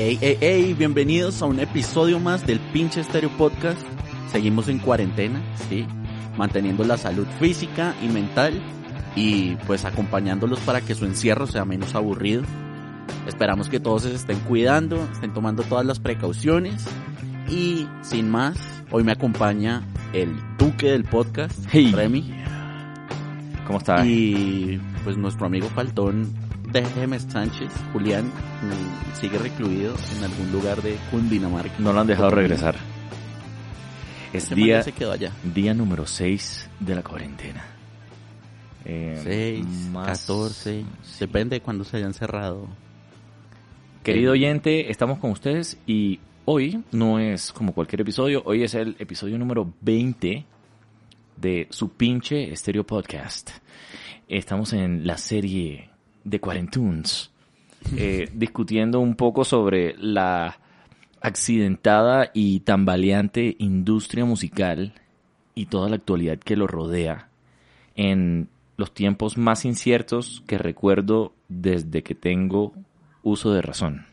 Hey, hey, hey, bienvenidos a un episodio más del pinche Estéreo Podcast. Seguimos en cuarentena, sí, manteniendo la salud física y mental y pues acompañándolos para que su encierro sea menos aburrido. Esperamos que todos se estén cuidando, estén tomando todas las precauciones y sin más, hoy me acompaña el duque del podcast, Hey. Remy, ¿Cómo está? y pues nuestro amigo faltón déjeme Sánchez, Julián, sigue recluido en algún lugar de Cundinamarca. No lo han dejado regresar. Es día, se quedó allá. día número 6 de la cuarentena. Eh, 6, más- 14, depende de cuándo se hayan cerrado. Querido Eh, oyente, estamos con ustedes y hoy no es como cualquier episodio, hoy es el episodio número 20 de su pinche Stereo Podcast. Estamos en la serie de Cuarentunes, eh, discutiendo un poco sobre la accidentada y tambaleante industria musical y toda la actualidad que lo rodea en los tiempos más inciertos que recuerdo desde que tengo uso de razón.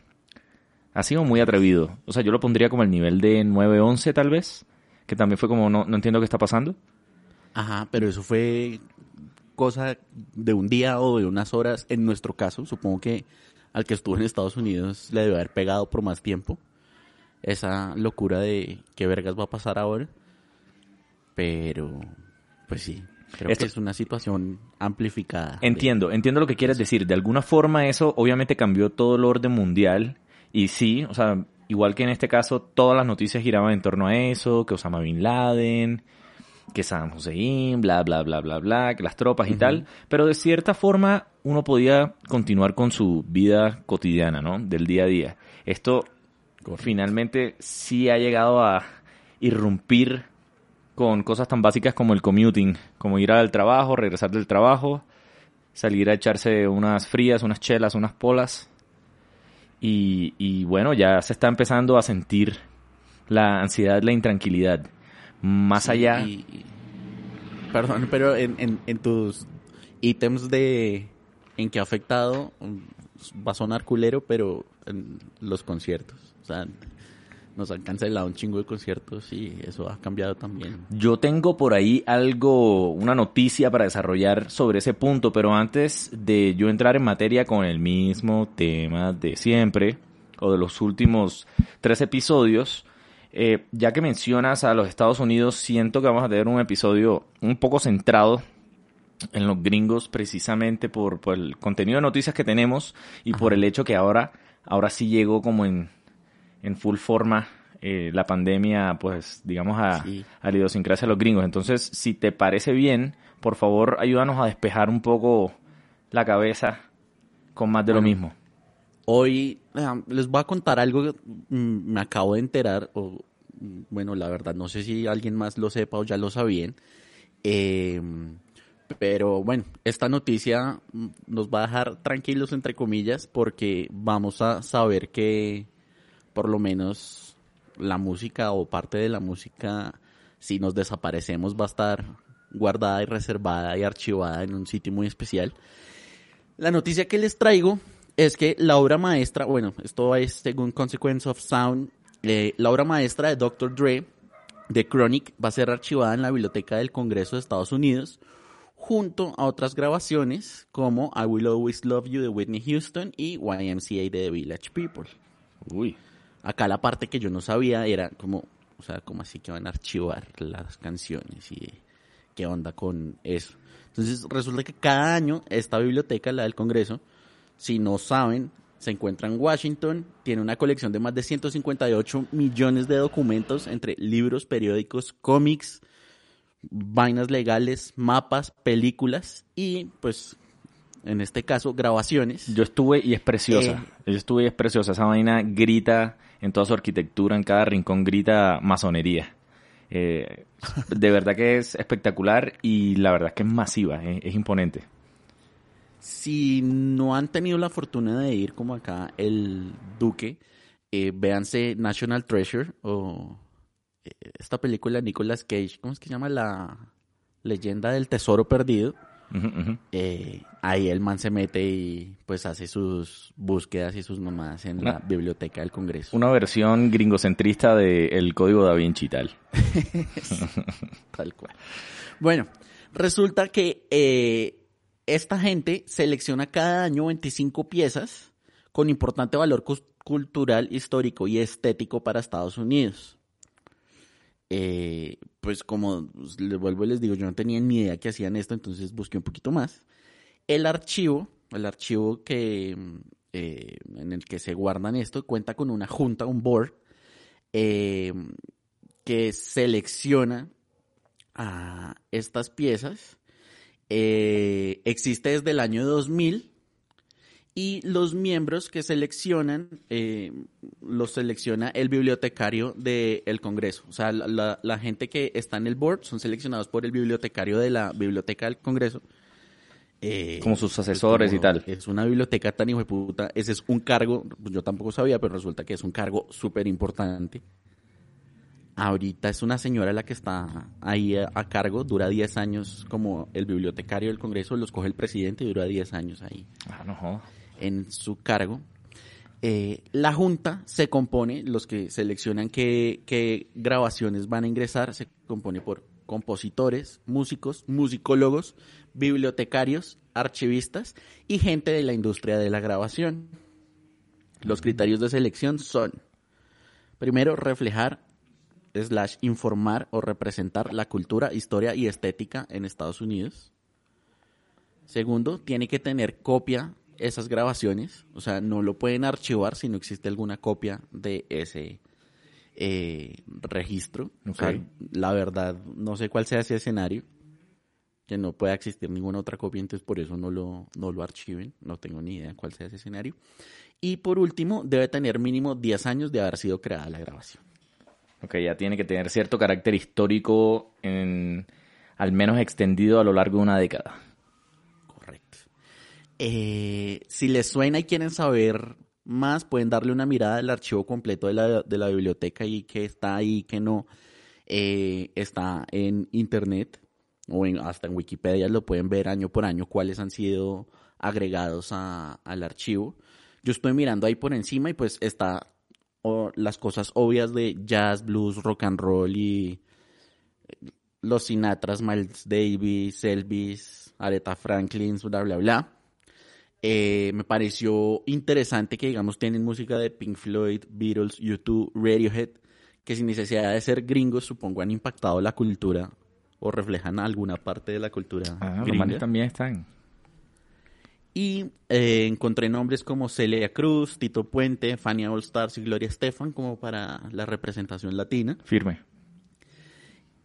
Ha sido muy atrevido. O sea, yo lo pondría como el nivel de 9-11 tal vez, que también fue como no, no entiendo qué está pasando. Ajá, pero eso fue cosa de un día o de unas horas en nuestro caso. Supongo que al que estuvo en Estados Unidos le debe haber pegado por más tiempo. Esa locura de qué vergas va a pasar ahora. Pero, pues sí, creo Esto- que es una situación amplificada. de- Entiendo, entiendo lo que quieres decir. De alguna forma eso obviamente cambió todo el orden mundial. Y sí, o sea, igual que en este caso, todas las noticias giraban en torno a eso, que Osama Bin Laden, que Saddam Hussein, bla, bla, bla, bla, bla, que las tropas y tal. Pero de cierta forma uno podía continuar con su vida cotidiana, ¿no? Del día a día. Esto finalmente sí ha llegado a irrumpir con cosas tan básicas como el commuting, como ir al trabajo, regresar del trabajo, salir a echarse unas frías, unas chelas, unas polas. Y, y bueno, ya se está empezando a sentir la ansiedad, la intranquilidad. Más allá, y- y- perdón, pero en, en, en tus ítems de en que ha afectado, mm, va a sonar culero, pero en los conciertos. O sea, nos han cancelado un chingo de conciertos y eso ha cambiado también. Yo tengo por ahí algo, una noticia para desarrollar sobre ese punto, pero antes de yo entrar en materia con el mismo tema de siempre, o de los últimos tres episodios, eh, ya que mencionas a los Estados Unidos, siento que vamos a tener un episodio un poco centrado en los gringos precisamente por, por el contenido de noticias que tenemos y por el hecho que ahora, ahora sí llegó como en, en full forma eh, la pandemia, pues digamos a, Sí. a la idiosincrasia de los gringos. Entonces, si te parece bien, por favor ayúdanos a despejar un poco la cabeza con más de lo mismo. Hoy les voy a contar algo que mm, me acabo de enterar, o mm, bueno, la verdad, no sé si alguien más lo sepa o ya lo sabían. Eh, pero bueno, esta noticia mm, nos va a dejar tranquilos, entre comillas, porque vamos a saber que por lo menos la música o parte de la música, si nos desaparecemos, va a estar guardada y reservada y archivada en un sitio muy especial. La noticia que les traigo es que la obra maestra, bueno, esto es según Consequence of Sound, eh, la obra maestra de Dr. Dre, de Chronic, va a ser archivada en la Biblioteca del Congreso de Estados Unidos, junto a otras grabaciones como I Will Always Love You de Whitney Houston y YMCA de The Village People. Uy. Acá la parte que yo no sabía era como, o sea, como así que van a archivar las canciones y qué onda con eso. Entonces resulta que cada año esta biblioteca, la del Congreso, si no saben, se encuentra en Washington, tiene una colección de más de 158 millones de documentos entre libros, periódicos, cómics, vainas legales, mapas, películas y pues en este caso grabaciones. Yo estuve y es preciosa. Eh. Yo estuve y es preciosa. Esa vaina grita en toda su arquitectura, en cada rincón grita masonería. Eh, de verdad que es espectacular y la verdad que es masiva, es, es imponente. Si no han tenido la fortuna de ir como acá el Duque, eh, véanse National Treasure o eh, esta película de Nicolas Cage, ¿cómo es que se llama? La leyenda del tesoro perdido. Eh, ahí el man se mete y pues hace sus búsquedas y sus mamadas en la biblioteca del Congreso. Una versión gringocentrista del código da Vinci tal. Tal cual. Bueno, resulta que eh, esta gente selecciona cada año 25 piezas con importante valor cultural, histórico y estético para Estados Unidos. Eh, pues como les vuelvo y les digo, yo no tenía ni idea que hacían esto, entonces busqué un poquito más. El archivo, el archivo que, mm, eh, en el que se guardan esto, cuenta con una junta, un board, eh, que selecciona a estas piezas. Eh, existe desde el año 2000 y los miembros que seleccionan eh, los selecciona el bibliotecario del Congreso. O sea, la, la- la gente que está en el board son seleccionados por el bibliotecario de la Biblioteca del Congreso. Eh, Como sus asesores y tal. Es una biblioteca tan hijo de puta. Ese es un cargo, pues yo tampoco sabía, pero resulta que es un cargo súper importante. Ahorita es una señora la que está ahí a, a cargo, dura 10 años como el bibliotecario del Congreso, los coge el presidente y dura 10 años ahí Ah, no en su cargo. Eh, la junta se compone, los que seleccionan qué, qué grabaciones van a ingresar, se compone por compositores, músicos, musicólogos, bibliotecarios, archivistas y gente de la industria de la grabación. Los criterios de selección son, primero, reflejar, slash, informar o representar la cultura, historia y estética en Estados Unidos. Segundo, tiene que tener copia esas grabaciones, o sea, no lo pueden archivar si no existe alguna copia de ese eh, registro. O sea, Ok. la verdad, no sé cuál sea ese escenario, que no pueda existir ninguna otra copia, entonces por eso no lo, no lo archiven, no tengo ni idea cuál sea ese escenario. Y por último, debe tener mínimo 10 años de haber sido creada la grabación. Ok, ya tiene que tener cierto carácter histórico, en, al menos extendido a lo largo de una década. Correcto. Eh, si les suena y quieren saber más, pueden darle una mirada al archivo completo de la, de la biblioteca y que está ahí, que no. Eh, está en internet o en- hasta en Wikipedia, lo pueden ver año por año cuáles han sido agregados a- al archivo. Yo estoy mirando ahí por encima y pues está o, las cosas obvias de jazz, blues, rock and roll y eh, los Sinatras, Miles Davis, Elvis, Aretha Franklin, bla, bla, bla. Eh, me pareció interesante que, digamos, tienen música de Pink Floyd, Beatles, U2, Radiohead, que sin necesidad de ser gringos, supongo, han impactado la cultura o reflejan alguna parte de la cultura Ah, los manes también están. Y eh, encontré nombres como Celia Cruz, Tito Puente, Fania All Stars y Gloria Estefan como para la representación latina. Firme.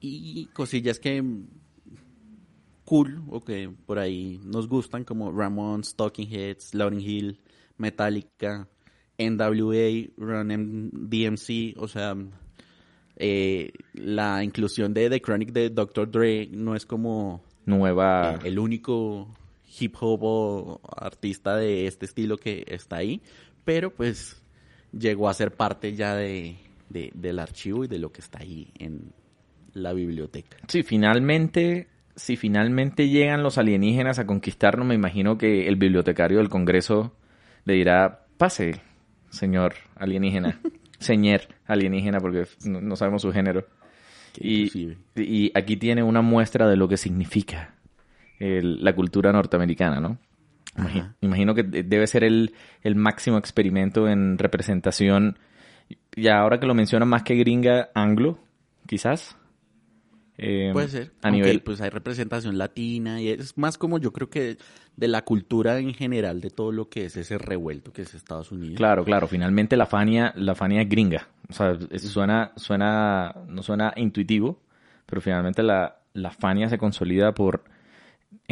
y cosillas que mm, cool o que por ahí nos gustan como Ramones, Talking Heads, Lauryn Hill, Metallica, NWA, Run DMC, o sea, eh, la inclusión de The Chronic de Dr. Dre no es como Nueva. eh, el único hip hop o artista de este estilo que está ahí, pero pues llegó a ser parte ya de, de- del archivo y de lo que está ahí en la biblioteca. Sí, finalmente, si finalmente llegan los alienígenas a conquistarnos, me imagino que el bibliotecario del Congreso le dirá, pase, señor alienígena, señor alienígena, porque no, no sabemos su género. Y aquí tiene una muestra de lo que significa el- la cultura norteamericana, ¿no? Imagino que de- debe ser el, el máximo experimento en representación, y ahora que lo menciona más que gringa, anglo, quizás. Eh, Puede ser. A nivel, pues hay representación latina y es más como yo creo que de la cultura en general de todo lo que es ese revuelto que es Estados Unidos. Claro, claro. Finalmente la Fania, la Fania es gringa. O sea, eso suena, suena, no suena intuitivo, pero finalmente la, la Fania se consolida por,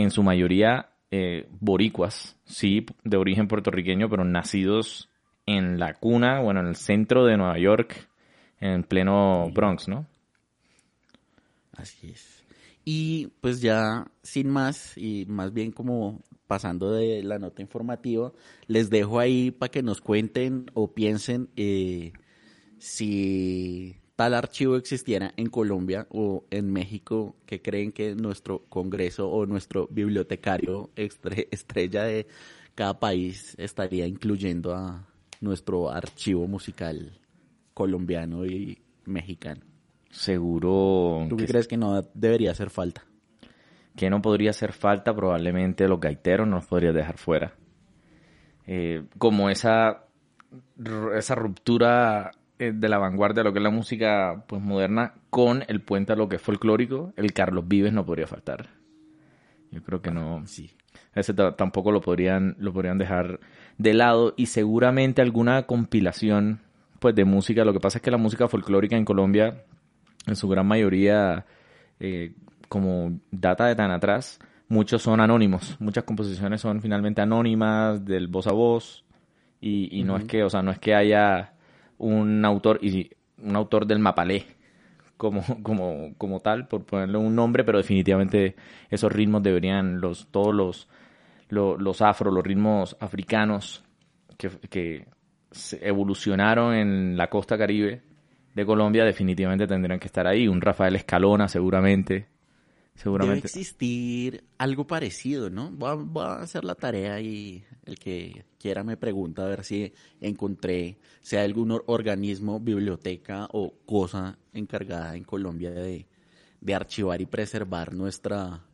en su mayoría, eh, boricuas, sí, de origen puertorriqueño, pero nacidos en la cuna, bueno, en el centro de Nueva York, en pleno Bronx, ¿no? Así es. Y pues ya sin más y más bien como pasando de la nota informativa, les dejo ahí para que nos cuenten o piensen eh, si tal archivo existiera en Colombia o en México, ¿qué creen que nuestro Congreso o nuestro bibliotecario estrella de cada país estaría incluyendo a nuestro archivo musical colombiano y mexicano? Seguro. ¿Tú qué crees que no debería hacer falta? Que no podría hacer falta, probablemente los gaiteros nos podría dejar fuera. Eh, como esa, esa ruptura de la vanguardia de lo que es la música pues moderna con el puente a lo que es folclórico, el Carlos Vives no podría faltar. Yo creo que no. Sí. Ese tampoco lo podrían, lo podrían dejar de lado y seguramente alguna compilación pues de música. Lo que pasa es que la música folclórica en Colombia, en su gran mayoría, eh, como data de tan atrás, muchos son anónimos. Muchas composiciones son finalmente anónimas, del voz a voz. Y, y no es que, o sea, no es que haya un autor, y un autor del mapalé como, como, como tal, por ponerle un nombre, pero definitivamente esos ritmos deberían, los, todos los, los, los afro, los ritmos africanos que, que evolucionaron en la costa caribe de Colombia, definitivamente tendrían que estar ahí. Un Rafael Escalona, seguramente. Seguramente. Debe existir algo parecido, ¿no? Voy a, hacer la tarea y el que quiera me pregunta a ver si encontré, sea algún organismo, biblioteca o cosa encargada en Colombia de, de archivar y preservar nuestra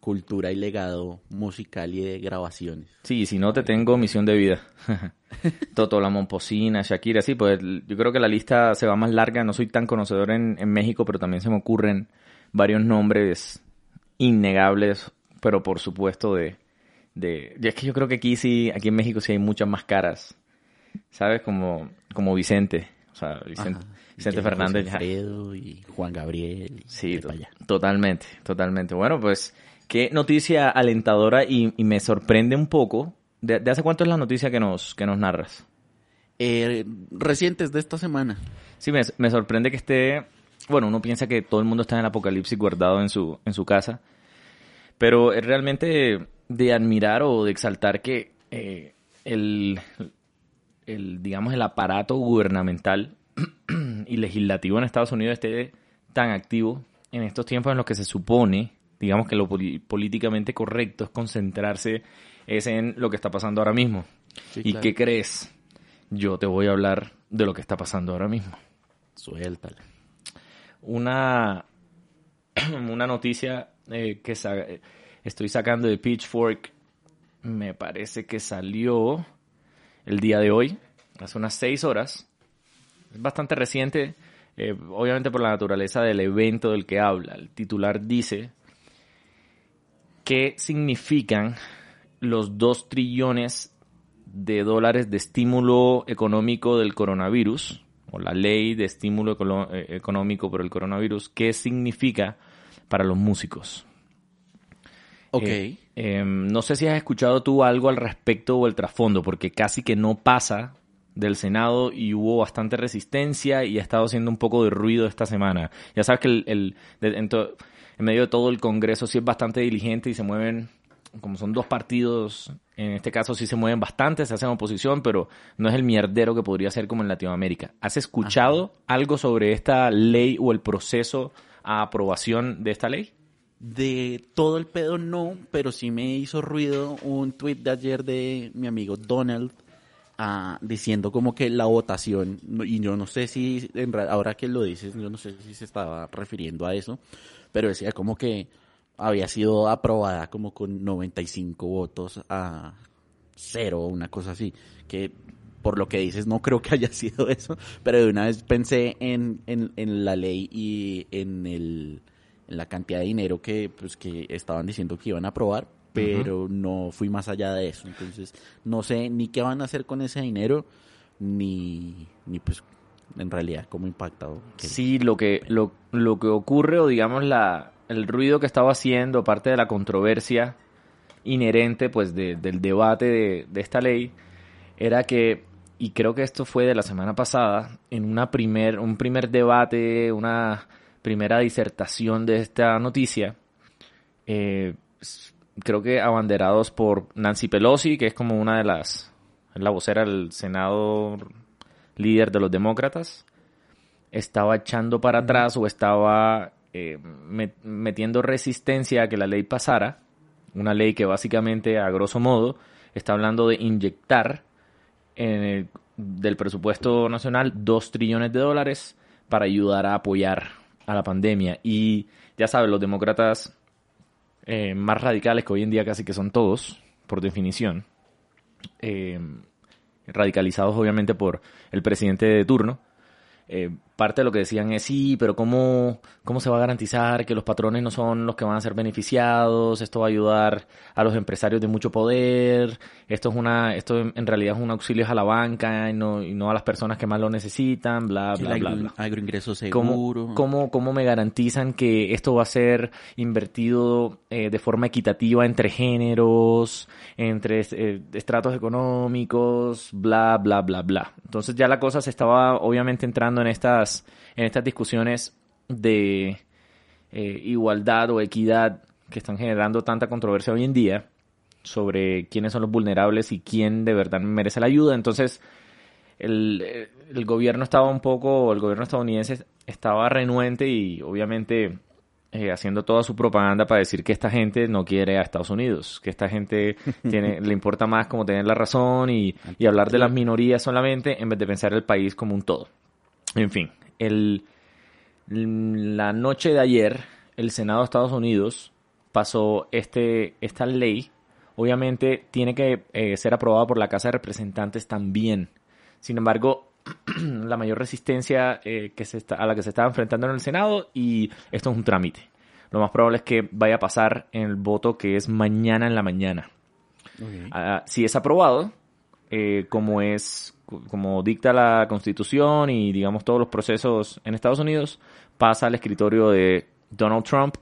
cultura y legado musical y de grabaciones. Sí, si no te tengo misión de vida. Toto, la Momposina, Shakira, sí, pues yo creo que la lista se va más larga. No soy tan conocedor en, en México, pero también se me ocurren varios nombres innegables, pero por supuesto de, de... es que yo creo que aquí sí, aquí en México sí hay muchas más caras, ¿sabes? Como, como Vicente, o sea, Vicente, Vicente Fernández. Alfredo y Juan Gabriel. sí, totalmente, totalmente. Bueno, pues qué noticia alentadora y, me sorprende un poco. ¿De, hace cuánto es la noticia que nos, que nos narras? Eh, recientes de esta semana. Sí, me, me sorprende que esté bueno, uno piensa que todo el mundo está en el apocalipsis guardado en su, en su casa, pero es realmente de admirar o de exaltar que eh, el, el, digamos, el aparato gubernamental y legislativo en Estados Unidos esté tan activo en estos tiempos en los que se supone, digamos que lo políticamente correcto es concentrarse es en lo que está pasando ahora mismo. ¿Y qué crees? Yo te voy a hablar de lo que está pasando ahora mismo. Suéltale una, una noticia eh, que estoy sacando de Pitchfork. Me parece que salió el día de hoy, hace unas seis horas. Es bastante reciente, eh, obviamente por la naturaleza del evento del que habla. El titular dice, ¿qué significan los dos trillones de dólares de estímulo económico del coronavirus? O la ley de estímulo eh, económico por el coronavirus, ¿qué significa para los músicos? Ok. Eh, em, no sé si has escuchado tú algo al respecto o el trasfondo, porque casi que no pasa del Senado y hubo bastante resistencia y ha estado haciendo un poco de ruido esta semana. Ya sabes que el, en, en, medio de todo el Congreso sí es bastante diligente y se mueven como son dos partidos, en este caso sí se mueven bastante, se hacen oposición, pero no es el mierdero que podría ser como en Latinoamérica. ¿Has escuchado algo sobre esta ley o el proceso a aprobación de esta ley? De todo el pedo no, pero sí me hizo ruido un tweet de ayer de mi amigo Donald ah, diciendo como que la votación, y yo no sé si, en, ahora que lo dices, yo no sé si se estaba refiriendo a eso, pero decía como que había sido aprobada como con 95 votos a cero, una cosa así, que por lo que dices no creo que haya sido eso, pero de una vez pensé en, en, la ley y en, el, en la cantidad de dinero que, pues, que estaban diciendo que iban a aprobar, pero no fui más allá de eso, entonces no sé ni qué van a hacer con ese dinero, ni, ni pues en realidad cómo impacta. Sí, lo que, lo, lo que ocurre o digamos la el ruido que estaba haciendo, parte de la controversia inherente pues del debate de, esta ley, era que, y creo que esto fue de la semana pasada, en una primer, un primer debate, una primera disertación de esta noticia, eh, creo que abanderados por Nancy Pelosi, que es como una de las, la vocera del Senado líder de los demócratas, estaba echando para atrás o estaba eh, metiendo resistencia a que la ley pasara, una ley que básicamente, a grosso modo, está hablando de inyectar en el, del presupuesto nacional 2 trillones de dólares para ayudar a apoyar a la pandemia. Y ya saben, los demócratas eh, más radicales, que hoy en día casi que son todos, por definición, eh, radicalizados obviamente por el presidente de turno, parte de lo que decían es, sí, pero ¿cómo, ¿cómo se va a garantizar que los patrones no son los que van a ser beneficiados? Esto va a ayudar a los empresarios de mucho poder. Esto es una, esto en realidad es un auxilio a la banca y no, y no a las personas que más lo necesitan, bla, bla, bla, bla. Agroingreso seguro. ¿Cómo, cómo, me garantizan que esto va a ser invertido eh, de forma equitativa entre géneros, entre eh, estratos económicos, bla, bla, bla, bla? Entonces ya la cosa se estaba obviamente entrando en estas en estas discusiones de eh, igualdad o equidad que están generando tanta controversia hoy en día sobre quiénes son los vulnerables y quién de verdad merece la ayuda. Entonces, el, eh, el gobierno estaba un poco, el gobierno estadounidense estaba renuente y obviamente eh, haciendo toda su propaganda para decir que esta gente no quiere a Estados Unidos, que esta gente tiene, le importa más como tener la razón y, y hablar de las minorías solamente en vez de pensar el país como un todo. En fin, el, la noche de ayer, el Senado de Estados Unidos pasó este, esta ley. Obviamente tiene que eh, ser aprobada por la Casa de Representantes también. Sin embargo, la mayor resistencia eh, que se está, a la que se está enfrentando en el Senado y esto es un trámite. Lo más probable es que vaya a pasar en el voto que es mañana en la mañana. Ah, si es aprobado, eh, como es como dicta la Constitución y digamos todos los procesos en Estados Unidos, pasa al escritorio de Donald Trump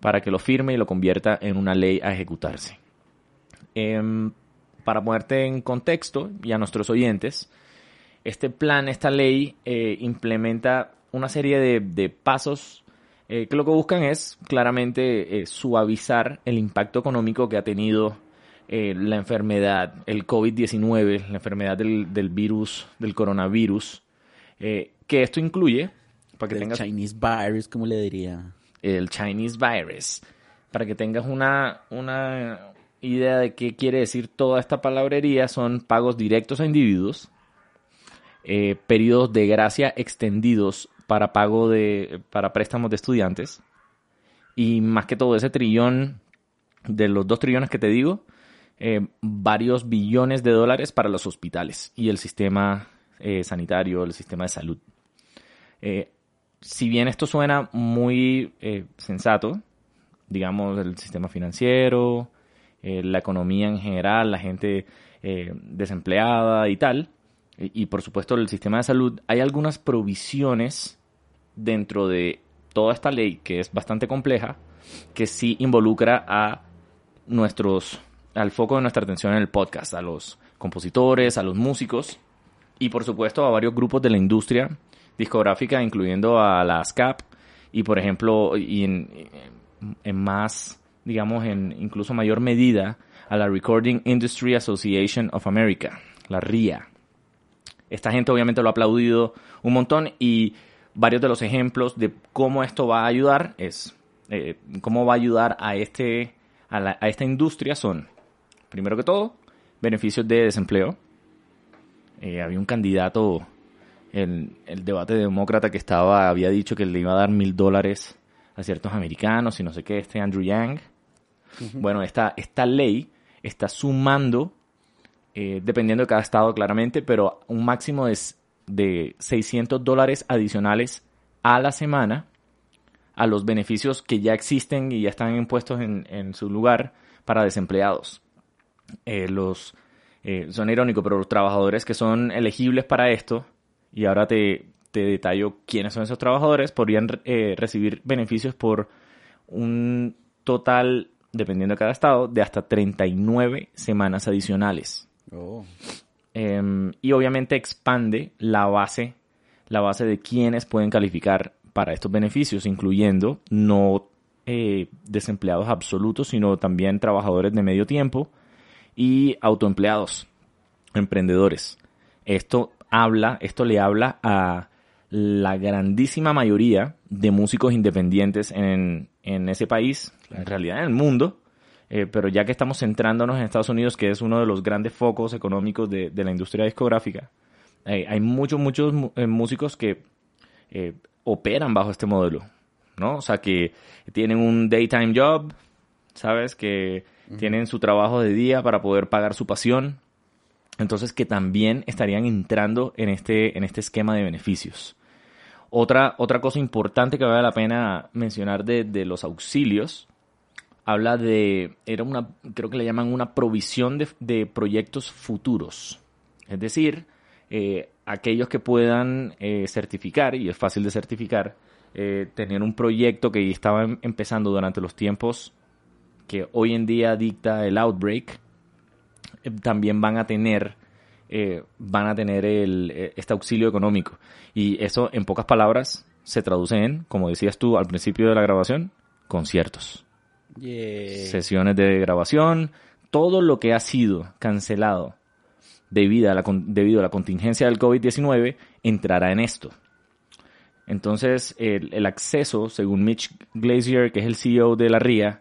para que lo firme y lo convierta en una ley a ejecutarse. Em, para ponerte en contexto y a nuestros oyentes, este plan, esta ley eh, implementa una serie de, pasos eh, que lo que buscan es claramente suavizar el impacto económico que ha tenido eh, la enfermedad, el COVID-19, la enfermedad del, del, virus, del coronavirus, eh, que esto incluye, para que el tengas... Chinese virus, como le diría? El Chinese virus. Para que tengas una, una idea de qué quiere decir toda esta palabrería, son pagos directos a individuos, eh, periodos de gracia extendidos para pago de, para préstamos de estudiantes, y más que todo ese trillón, de los dos trillones que te digo, eh, varios billones de dólares para los hospitales y el sistema eh, sanitario, el sistema de salud. Eh, si bien esto suena muy sensato, digamos, el sistema financiero, la economía en general, la gente desempleada y tal, y, y por supuesto el sistema de salud, hay algunas provisiones dentro de toda esta ley que es bastante compleja, que sí involucra a nuestros al foco de nuestra atención en el podcast, a los compositores, a los músicos y por supuesto a varios grupos de la industria discográfica, incluyendo a la ASCAP y por ejemplo, y en, en más, digamos, en incluso mayor medida a la Recording Industry Association of America, la RIA. Esta gente obviamente lo ha aplaudido un montón y varios de los ejemplos de cómo esto va a ayudar es, eh, cómo va a ayudar a, este, a, a esta industria son Primero que todo, beneficios de desempleo. Eh, había un candidato en el debate demócrata que estaba, había dicho que le iba a dar mil dólares a ciertos americanos y no sé qué, este Andrew Yang. Bueno, esta, esta ley está sumando, eh, dependiendo de cada estado claramente, pero un máximo de, de 600 dólares adicionales a la semana a los beneficios que ya existen y ya están impuestos en, en su lugar para desempleados. Eh, los, eh, son irónicos, pero los trabajadores que son elegibles para esto, y ahora te, te detallo quiénes son esos trabajadores, podrían eh, recibir beneficios por un total, dependiendo de cada estado, de hasta 39 semanas adicionales. Oh. Em, y obviamente expande la base, la base de quienes pueden calificar para estos beneficios, incluyendo no desempleados absolutos, sino también trabajadores de medio tiempo, y autoempleados, emprendedores. Esto habla, esto le habla a la grandísima mayoría de músicos independientes en, en ese país, en realidad en el mundo, eh, pero ya que estamos centrándonos en Estados Unidos, que es uno de los grandes focos económicos de, de la industria discográfica, eh, hay muchos, muchos eh, músicos que operan bajo este modelo, ¿no? O sea, que tienen un daytime job, ¿sabes? Que tienen su trabajo de día para poder pagar su pasión. Entonces, que también estarían entrando en este, en este esquema de beneficios. Otra, otra cosa importante que vale la pena mencionar de, de los auxilios habla de, era una, creo que le llaman una provisión de, proyectos futuros. Es decir, eh, aquellos que puedan eh, certificar, y es fácil de certificar, eh, tener un proyecto que estaba em, empezando durante los tiempos que hoy en día dicta el outbreak, también van a tener van a tener el, este auxilio económico. Y eso, en pocas palabras, se traduce en, como decías tú al principio de la grabación, conciertos sesiones de grabación, todo lo que ha sido cancelado debido a la, debido a la contingencia del COVID-19 entrará en esto. Entonces, el, acceso, según Mitch Glazier, que es el CEO de la RIA,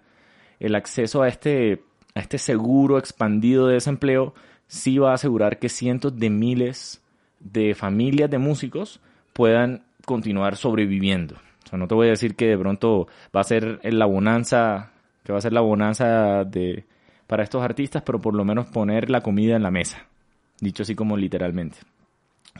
el acceso a este, a este seguro expandido de desempleo sí va a asegurar que cientos de miles de familias de músicos puedan continuar sobreviviendo. O sea, no te voy a decir que de pronto va a ser la bonanza que va a ser la bonanza de, para estos artistas, pero por lo menos poner la comida en la mesa, dicho así como literalmente.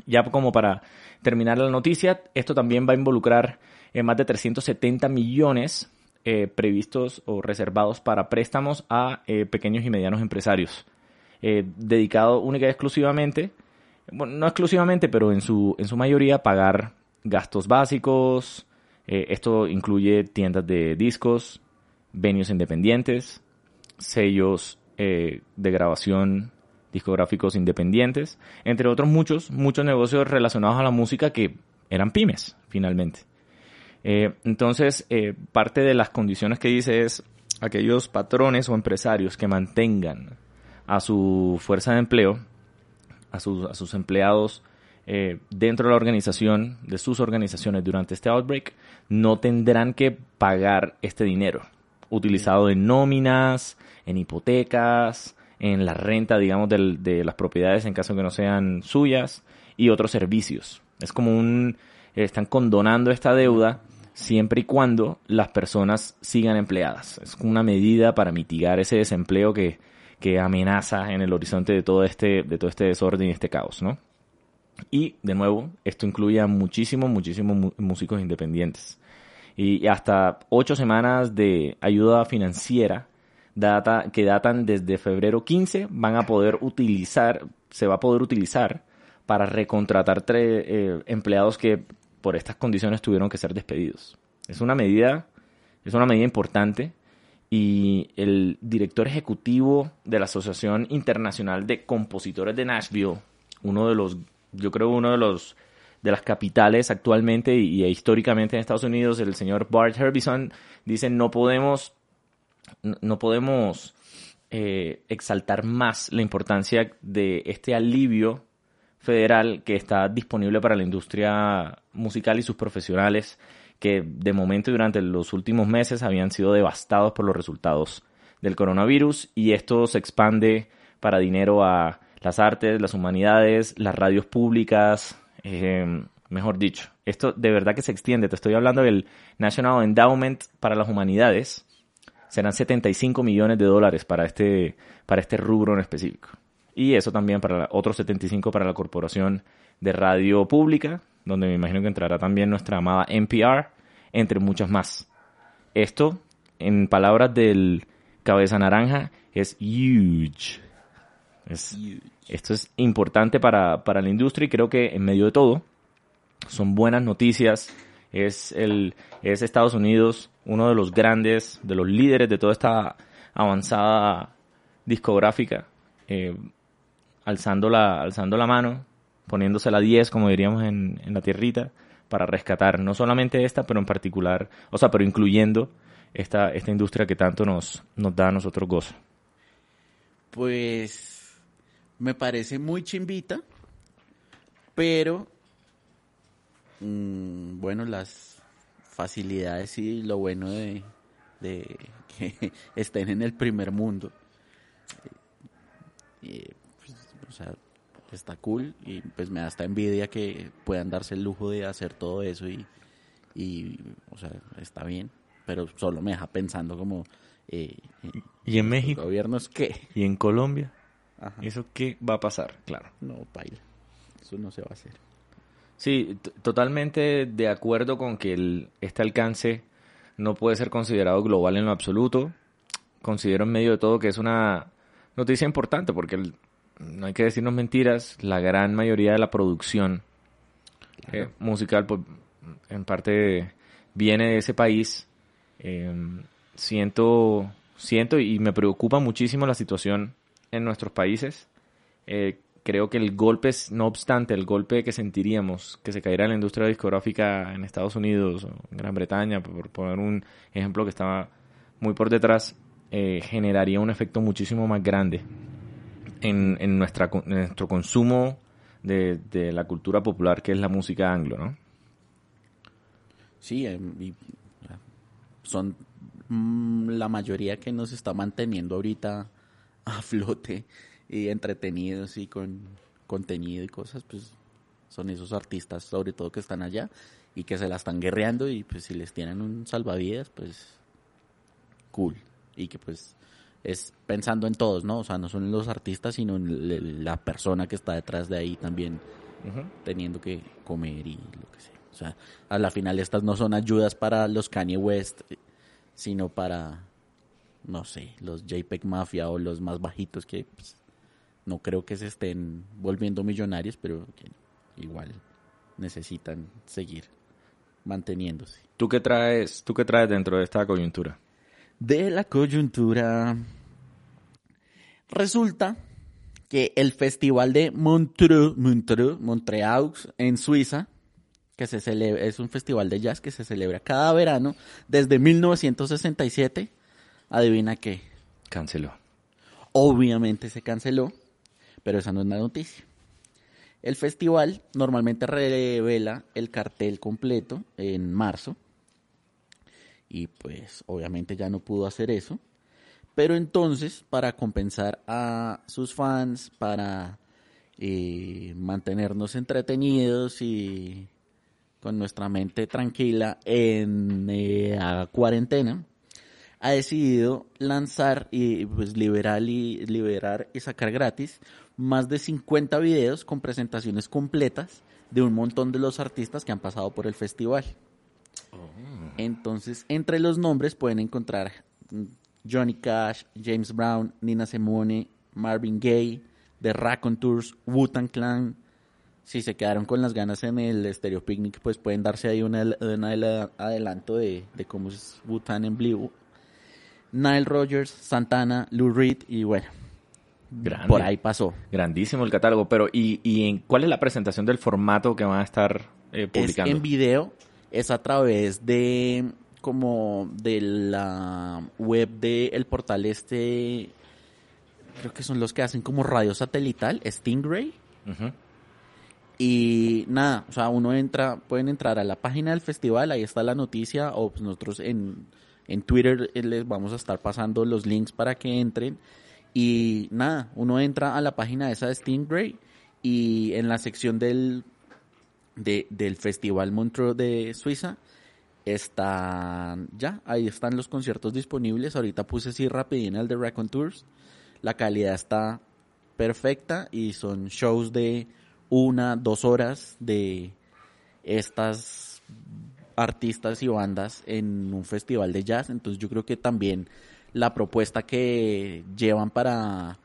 Ya como para terminar la noticia, esto también va a involucrar eh, más de 370 millones eh, previstos o reservados para préstamos a eh, pequeños y medianos empresarios, dedicado única y exclusivamente, bueno, no exclusivamente, pero en su, en su mayoría pagar gastos básicos, esto incluye tiendas de discos, venues independientes, sellos eh, de grabación discográficos independientes, entre otros muchos, muchos negocios relacionados a la música que eran pymes, finalmente. Eh, entonces, eh, parte de las condiciones que dice es aquellos patrones o empresarios que mantengan a su fuerza de empleo, a sus, a sus empleados dentro de la organización, de sus organizaciones durante este outbreak, no tendrán que pagar este dinero utilizado en nóminas, en hipotecas, en la renta, digamos, de las propiedades en caso de que no sean suyas y otros servicios. Es como un... Están condonando esta deuda siempre y cuando las personas sigan empleadas. Es una medida para mitigar ese desempleo que, que amenaza en el horizonte de todo este, de todo este desorden y este caos, ¿no? Y, de nuevo, esto incluye a muchísimos, muchísimos músicos independientes y hasta ocho semanas de ayuda financiera data, que datan desde febrero 15 van a poder utilizar, se va a poder utilizar para recontratar eh, empleados que por estas condiciones tuvieron que ser despedidos. Es una medida, es una medida importante y el director ejecutivo de la Asociación Internacional de Compositores de Nashville, uno de los, yo creo uno de los de las capitales actualmente y, históricamente en Estados Unidos, el señor Bart Herbison dice no podemos, no podemos eh, exaltar más la importancia de este alivio federal que está disponible para la industria musical y sus profesionales que de momento durante los últimos meses habían sido devastados por los resultados del coronavirus y esto se expande para dinero a las artes, las humanidades, las radios públicas, eh, mejor dicho, esto de verdad que se extiende. Te estoy hablando del National Endowment para las Humanidades. Serán 75 millones de dólares para este, para este rubro en específico. Y eso también para otros 75 para la Corporación de Radio Pública, donde me imagino que entrará también nuestra amada NPR, entre muchas más. Esto, en palabras del cabeza naranja, es huge. Es huge. Esto es importante para, para la industria y creo que en medio de todo son buenas noticias. Es, el, es Estados Unidos uno de los grandes, de los líderes de toda esta avanzada discográfica, eh, alzando, la, alzando la mano, poniéndose la 10, como diríamos en, en la tierrita, para rescatar no solamente esta, pero en particular, o sea, pero incluyendo esta, esta industria que tanto nos, nos da a nosotros gozo. Pues me parece muy chimbita, pero mm, bueno, las facilidades y lo bueno de, de que estén en el primer mundo. O sea, está cool y pues me da esta envidia que puedan darse el lujo de hacer todo eso y, y o sea, está bien, pero solo me deja pensando como... Eh, ¿Y en ¿Los México? gobiernos qué? ¿Y en Colombia? Ajá. ¿Eso qué va a pasar? Claro. No, paila. Eso no se va a hacer. Sí, totalmente de acuerdo con que el- este alcance no puede ser considerado global en lo absoluto. Considero en medio de todo que es una noticia importante porque el- no hay que decirnos mentiras, la gran mayoría de la producción eh, musical pues, en parte viene de ese país. Eh, siento, siento y me preocupa muchísimo la situación en nuestros países. Eh, creo que el golpe, no obstante, el golpe que sentiríamos que se cayera la industria discográfica en Estados Unidos o en Gran Bretaña, por poner un ejemplo que estaba muy por detrás, eh, generaría un efecto muchísimo más grande en, en, nuestra, en nuestro consumo de, de la cultura popular que es la música anglo, ¿no? Sí, y, ah, son mm, la mayoría que nos está manteniendo ahorita a flote y entretenidos y con contenido y cosas, pues son esos artistas sobre todo que están allá y que se la están guerreando y pues si les tienen un salvavidas, pues cool. Y que pues es pensando en todos, ¿no? O sea, no son los artistas, sino en la persona que está detrás de ahí también teniendo que comer y lo que sea. O sea, a la final estas no son ayudas para los Kanye West, sino para, no sé, los JPEG Mafia o los más bajitos que pues, no creo que se estén volviendo millonarios, pero que igual necesitan seguir manteniéndose. ¿Tú qué traes, tú qué traes dentro de esta coyuntura? De la coyuntura. Resulta que el festival de Montreux, Montreux, Montreaux, en Suiza, que se celebra, es un festival de jazz que se celebra cada verano desde 1967, adivina qué, Canceló. obviamente se canceló, pero esa no es la noticia. El festival normalmente revela el cartel completo en marzo y pues obviamente ya no pudo hacer eso. Pero entonces, para compensar a sus fans, para eh, mantenernos entretenidos y con nuestra mente tranquila en eh, cuarentena, ha decidido lanzar y pues liberar y liberar y sacar gratis más de 50 videos con presentaciones completas de un montón de los artistas que han pasado por el festival. Entonces, entre los nombres pueden encontrar mm, Johnny Cash, James Brown, Nina Simone, Marvin Gaye, The Raconteurs, Wu-Tang Clan. Si se quedaron con las ganas en el Stereo Picnic, pues pueden darse ahí un adelanto de, de cómo es Wu-Tang en Blue. Nile Rogers, Santana, Lou Reed y bueno, Grande. por ahí pasó. Grandísimo el catálogo, pero ¿y, y en cuál es la presentación del formato que van a estar eh, Es publicando? en video, es a través de como de la web del portal este, creo que son los que hacen como radio satelital, Stingray. Y nada, o sea, uno entra, pueden entrar a la página del festival, ahí está la noticia, o pues nosotros en, en Twitter eh, les vamos a estar pasando los links para que entren. Y nada, uno entra a la página esa de Stingray y en la sección del, de- del Festival Montreux de Suiza están, ya, ahí están los conciertos disponibles. Ahorita puse así rapidín el de Raccoon Tours. La calidad está perfecta y son shows de una, dos horas de estas artistas y bandas en un festival de jazz. Entonces yo creo que también la propuesta que llevan para,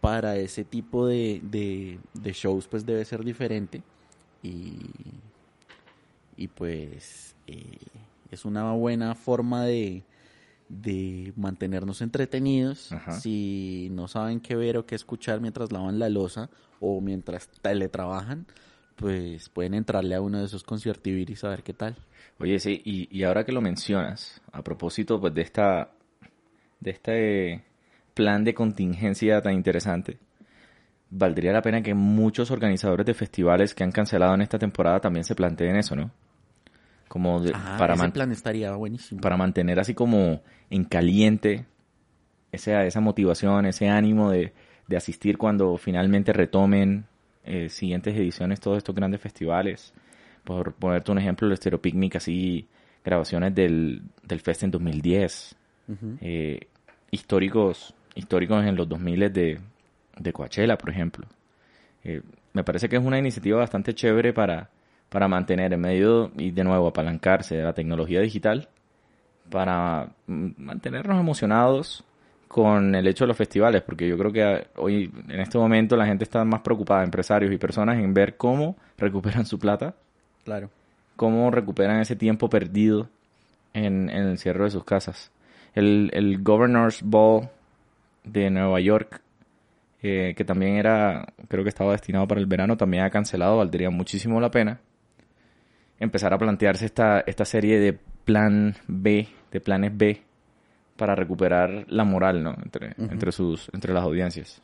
para ese tipo de, de, de shows pues debe ser diferente. Y, y pues eh, es una buena forma de, de mantenernos entretenidos. Ajá. Si no saben qué ver o qué escuchar mientras lavan la losa o mientras teletrabajan, pues pueden entrarle a uno de esos conciertiviris a ver qué tal. Oye, sí, y, y ahora que lo mencionas, a propósito pues, de esta de este plan de contingencia tan interesante, valdría la pena que muchos organizadores de festivales que han cancelado en esta temporada también se planteen eso, ¿no? Como de- Ah, para, ese man- plan estaría buenísimo. para mantener así como en caliente esa, esa motivación, ese ánimo de, de asistir cuando finalmente retomen eh, siguientes ediciones todos estos grandes festivales. Por ponerte un ejemplo, el Stereo Picnic, así grabaciones del, del Fest en 2010, Ujú. eh, históricos históricos en los 2000 de, de Coachella, por ejemplo. Eh, me parece que es una iniciativa bastante chévere para, para mantener en medio y de nuevo apalancarse de la tecnología digital para mm, mantenernos emocionados con el hecho de los festivales, porque yo creo que ah, hoy en este momento la gente está más preocupada, empresarios y personas, en ver cómo recuperan su plata, Claro. cómo recuperan ese tiempo perdido en, en el cierre de sus casas. El, el Governor's Ball de Nueva York, eh, que también era, creo que estaba destinado para el verano, también ha cancelado, valdría muchísimo la pena empezar a plantearse esta, esta serie de plan B, de planes B, para recuperar la moral, ¿no? Entre, Ujú. entre sus, entre las audiencias.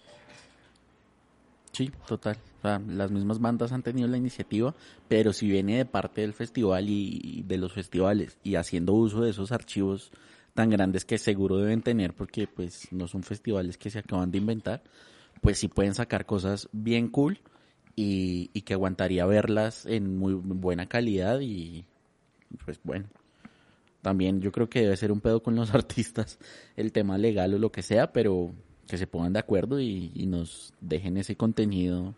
Sí, total. O sea, las mismas bandas han tenido la iniciativa, pero si viene de parte del festival y, y de los festivales y haciendo uso de esos archivos tan grandes que seguro deben tener porque pues no son festivales que se acaban de inventar, pues sí pueden sacar cosas bien cool y, y que aguantaría verlas en muy buena calidad y pues bueno. También yo creo que debe ser un pedo con los artistas el tema legal o lo que sea, pero que se pongan de acuerdo y, y nos dejen ese contenido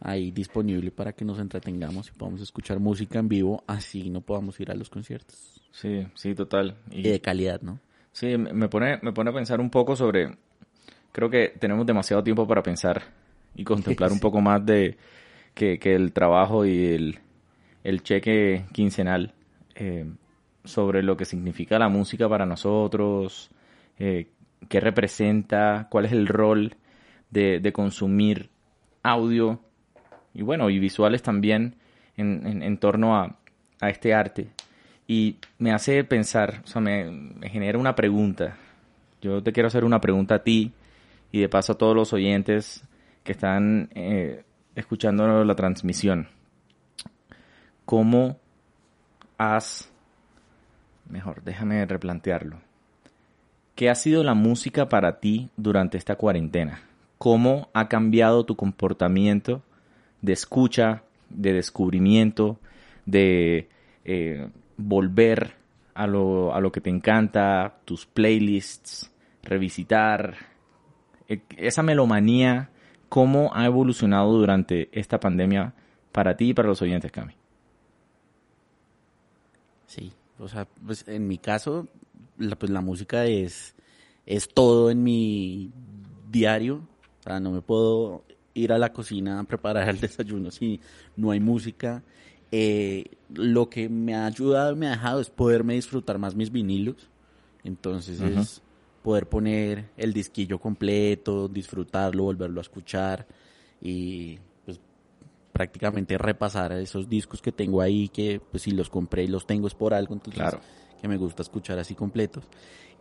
ahí disponible para que nos entretengamos y podamos escuchar música en vivo, así no podamos ir a los conciertos. Sí, sí, total. Y de calidad, ¿no? Sí, me pone, me pone a pensar un poco sobre. Creo que tenemos demasiado tiempo para pensar y contemplar un poco más de que, que el trabajo y el, el cheque quincenal eh, sobre lo que significa la música para nosotros, eh, qué representa, cuál es el rol de, de consumir audio y bueno, y visuales también en, en, en torno a, a este arte. Y me hace pensar, o sea, me, me genera una pregunta. Yo te quiero hacer una pregunta a ti y de paso a todos los oyentes que están eh, escuchando la transmisión. ¿Cómo has... Mejor, déjame replantearlo. ¿Qué ha sido la música para ti durante esta cuarentena? ¿Cómo ha cambiado tu comportamiento de escucha, de descubrimiento, de eh, volver a lo, a lo que te encanta, tus playlists, revisitar, esa melomanía, cómo ha evolucionado durante esta pandemia para ti y para los oyentes, Cami? Sí, o sea, pues en mi caso, la, pues la música es, es todo en mi diario. O sea, no me puedo ir a la cocina a preparar el desayuno si no hay música. Eh, lo que me ha ayudado y me ha dejado es poderme disfrutar más mis vinilos. Entonces es poder poner el disquillo completo, disfrutarlo, volverlo a escuchar y pues prácticamente repasar esos discos que tengo ahí que pues si los compré y los tengo es por algo, entonces Claro. que me gusta escuchar así completos.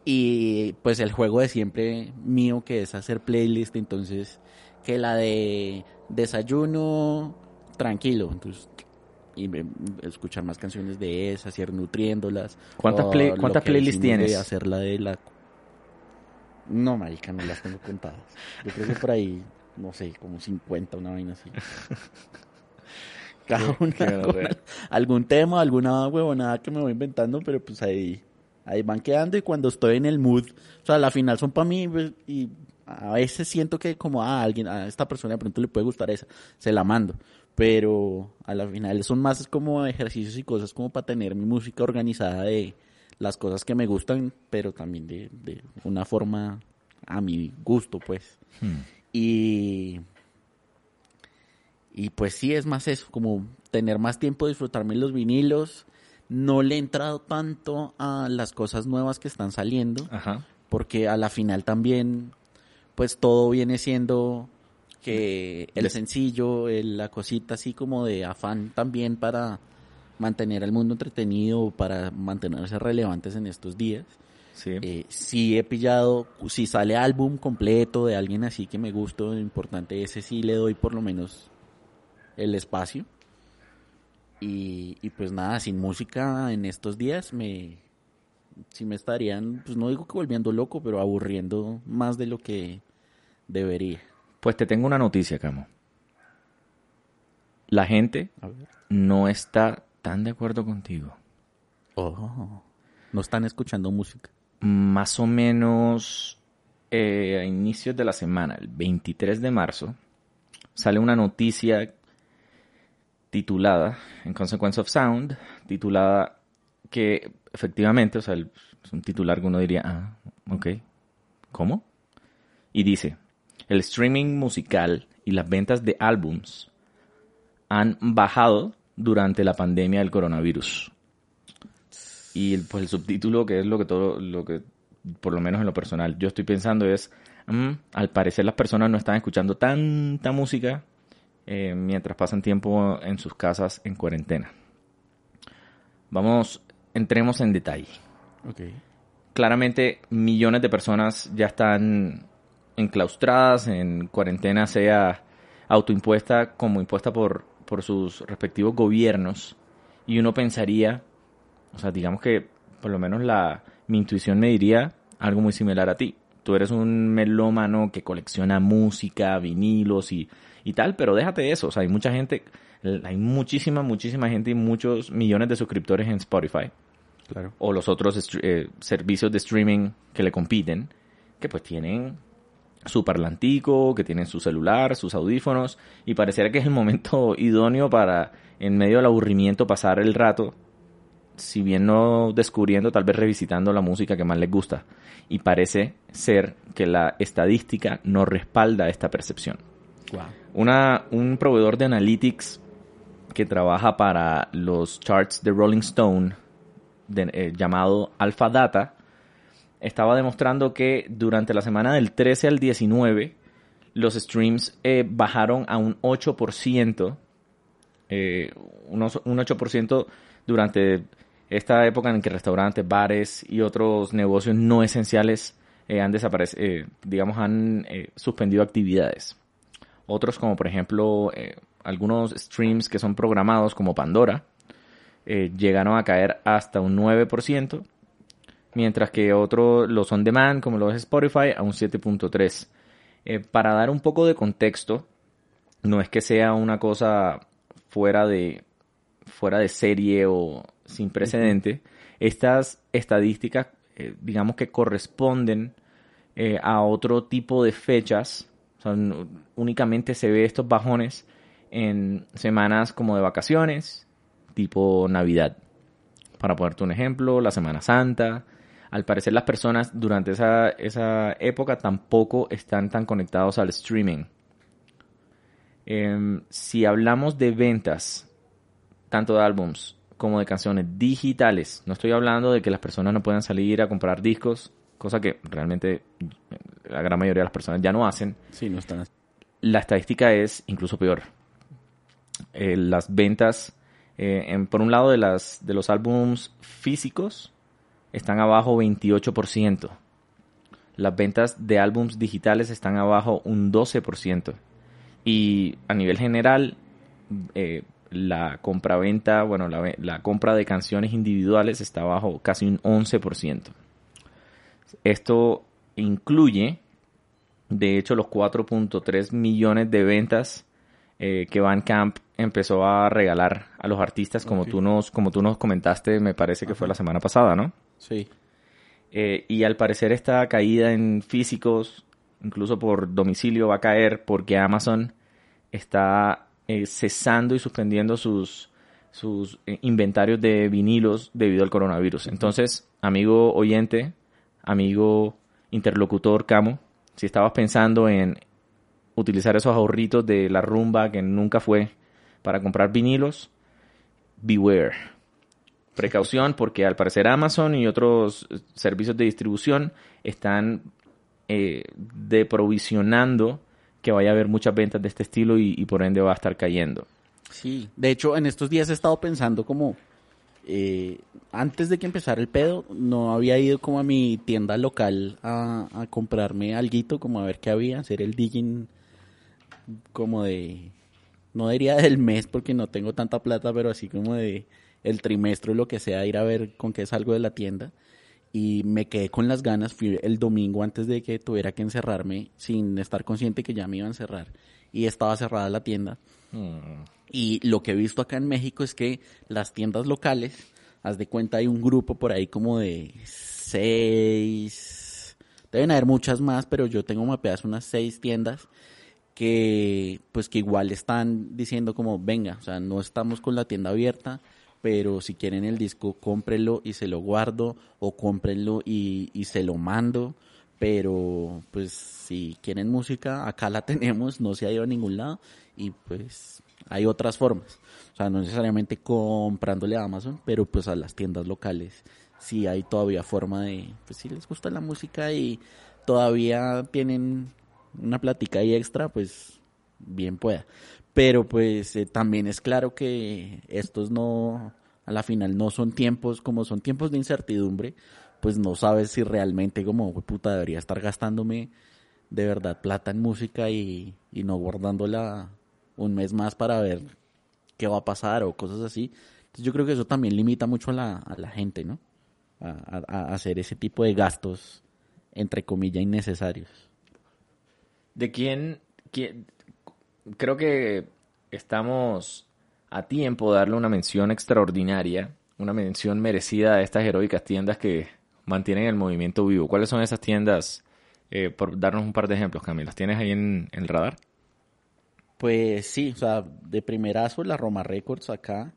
Y pues el juego de siempre mío que es hacer playlist, entonces que la de desayuno tranquilo, entonces y escuchar más canciones de esas, ir nutriéndolas. ¿Cuántas play- cuántas playlists tienes? hacer la de la No, marica, no las tengo contadas. Yo creo que por ahí, no sé, como 50, una vaina así. Cada una con algún tema, alguna huevonada que me voy inventando, pero pues ahí, ahí van quedando y cuando estoy en el mood, o sea, la final son para mí pues, y a veces siento que como a alguien, a esta persona de pronto le puede gustar esa, se la mando, pero a la final son más como ejercicios y cosas como para tener mi música organizada de las cosas que me gustan, pero también de, de una forma a mi gusto, pues. Hmm. Y, y pues sí, es más eso, como tener más tiempo de disfrutarme los vinilos. No le he entrado tanto a las cosas nuevas que están saliendo, Ajá. porque a la final también, pues todo viene siendo que el sencillo, el- la cosita así como de afán también para mantener al mundo entretenido, para mantenerse relevantes en estos días. Sí. Eh, sí he pillado, si sale álbum completo de alguien así que me gusta, importante, ese sí le doy por lo menos el espacio. Y, y pues nada, sin música en estos días me, sí me estarían, pues no digo que volviendo loco, pero aburriendo más de lo que debería. Pues te tengo una noticia, Camo. La gente no está tan de acuerdo contigo. Oh, no están escuchando música. Más o menos eh, a inicios de la semana, el 23 de marzo, sale una noticia titulada, en Consequence of Sound, titulada que efectivamente, o sea, el- es un titular que uno diría, ah, ok, ¿cómo? Y dice, el streaming musical y las ventas de álbums han bajado durante la pandemia del coronavirus. Y el, pues el subtítulo, que es lo que todo, lo que, por lo menos en lo personal, yo estoy pensando es, mm, al parecer las personas no están escuchando tanta música eh, mientras pasan tiempo en sus casas en cuarentena. Vamos, entremos en detalle. Ok. Claramente millones de personas ya están enclaustradas en cuarentena, sea autoimpuesta como impuesta por, por sus respectivos gobiernos. Y uno pensaría, o sea, digamos que por lo menos la, mi intuición me diría algo muy similar a ti. Tú eres un melómano que colecciona música, vinilos y, y tal, pero déjate de eso. O sea, hay mucha gente, hay muchísima, muchísima gente y muchos millones de suscriptores en Spotify Claro. o los otros eh, servicios de streaming que le compiten, que pues tienen su parlantico, que tienen su celular, sus audífonos, y pareciera que es el momento idóneo para, en medio del aburrimiento, pasar el rato, si bien no descubriendo, tal vez revisitando la música que más les gusta. Y parece ser que la estadística no respalda esta percepción. Wow. Una, un proveedor de analytics que trabaja para los charts de Rolling Stone, de- eh, llamado Alpha Data, estaba demostrando que durante la semana del 13 al 19, los streams eh, bajaron a un 8%, eh, un 8% durante esta época en que restaurantes, bares y otros negocios no esenciales eh, han desaparecido, digamos, han suspendido actividades. Otros como por ejemplo algunos streams que son programados como Pandora llegaron a caer hasta un 9%, mientras que otros los on demand como lo es Spotify a un 7.3%. Eh, para dar un poco de contexto, no es que sea una cosa fuera de fuera de serie o sin precedente. Estas estadísticas, eh, digamos que corresponden eh, a otro tipo de fechas. O sea, únicamente se ve estos bajones en semanas como de vacaciones, tipo Navidad. Para ponerte un ejemplo, la Semana Santa. Al parecer las personas durante esa, esa época tampoco están tan conectados al streaming. Em, si hablamos de ventas, tanto de álbums como de canciones digitales, no estoy hablando de que las personas no puedan salir a comprar discos, cosa que realmente la gran mayoría de las personas ya no hacen, Sí, no están. la estadística es incluso peor. Eh, las ventas, eh, en- por un lado, de, las, de los álbums físicos están abajo 28%. Las ventas de álbums digitales están abajo un 12%. Y a nivel general, eh, la compraventa, bueno, la, compra de canciones individuales está abajo casi un 11%. Esto incluye, de hecho, los 4.3 millones de ventas eh, que Bandcamp empezó a regalar a los artistas, como, tú nos, como tú nos comentaste, me parece que fue la semana pasada, ¿no? Sí. Eh, y al parecer esta caída en físicos, incluso por domicilio, va a caer porque Amazon está eh, cesando y suspendiendo sus, sus eh, inventarios de vinilos debido al coronavirus. Entonces, amigo oyente, amigo interlocutor Camo, si estabas pensando en utilizar esos ahorritos de la rumba que nunca fue para comprar vinilos, beware. Precaución porque al parecer Amazon y otros eh, servicios de distribución están eh, deprovisionando que vaya a haber muchas ventas de este estilo y, por ende va a estar cayendo. Sí. De hecho, en estos días he estado pensando como eh, antes de que empezara el pedo, no había ido como a mi tienda local a, a comprarme alguito, como a ver qué había, hacer el digging como de, no diría del mes porque no tengo tanta plata, pero así como de el trimestre o lo que sea, ir a ver con qué salgo de la tienda. Y me quedé con las ganas, fui el domingo antes de que tuviera que encerrarme, sin estar consciente que ya me iba a encerrar. Y estaba cerrada la tienda. Mm. Y lo que he visto acá en México es que las tiendas locales, haz de cuenta, hay un grupo por ahí como de seis, deben haber muchas más, pero yo tengo mapeadas unas seis tiendas que pues que igual están diciendo como venga, o sea, no estamos con la tienda abierta, pero si quieren el disco, cómprenlo y se lo guardo, o cómprenlo y, y se lo mando, pero pues si quieren música, acá la tenemos, no se ha ido a ningún lado, y pues hay otras formas, o sea, no necesariamente comprándole a Amazon, pero pues a las tiendas locales sí hay todavía forma de, pues si les gusta la música y todavía tienen una plática ahí extra, pues bien pueda. Pero pues eh, también es claro que estos no, a la final no son tiempos, como son tiempos de incertidumbre, pues no sabes si realmente como "Jue puta debería estar gastándome de verdad plata en música y, y no guardándola un mes más para ver qué va a pasar o cosas así. Entonces yo creo que eso también limita mucho a la, a la gente, ¿no? A, a- a hacer ese tipo de gastos, entre comillas, innecesarios. ¿De quién, quién- Creo que estamos a tiempo de darle una mención extraordinaria, una mención merecida a estas heroicas tiendas que mantienen el movimiento vivo. ¿Cuáles son esas tiendas? Eh, por darnos un par de ejemplos, Camila. ¿Las tienes ahí en, en el radar? Pues sí, o sea, de primerazo la Roma Records acá.